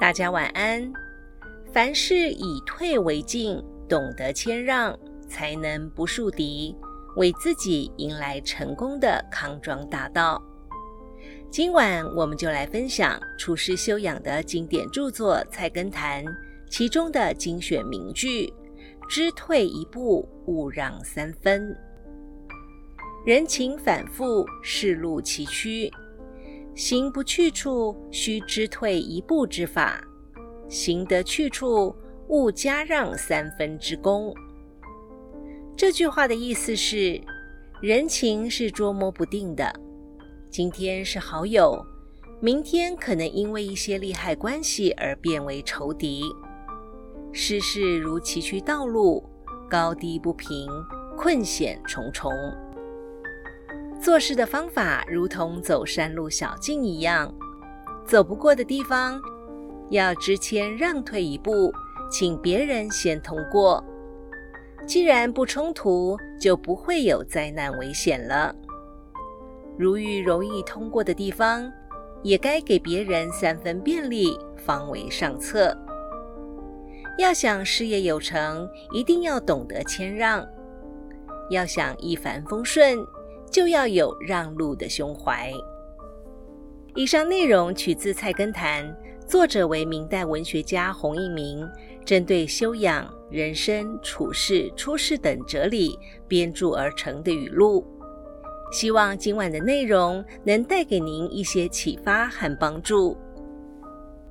大家晚安。凡事以退为进，懂得谦让，才能不树敌，为自己迎来成功的康庄大道。今晚我们就来分享处世修养的经典著作《菜根谭》，其中的精选名句：“知退一步，勿让三分。人情反复，世路崎岖。”行不去处，须知退一步之法；行得去处，勿加让三分之功。这句话的意思是，人情是捉摸不定的，今天是好友，明天可能因为一些利害关系而变为仇敌。世事如崎岖道路，高低不平，困险重重。做事的方法如同走山路小径一样，走不过的地方，要知谦让退一步，请别人先通过。既然不冲突，就不会有灾难危险了。如遇容易通过的地方，也该给别人三分便利，方为上策。要想事业有成，一定要懂得谦让；要想一帆风顺。就要有让路的胸怀。以上内容取自《菜根谭》，作者为明代文学家洪应明，针对修养、人生处事、出世等哲理编著而成的语录。希望今晚的内容能带给您一些启发和帮助。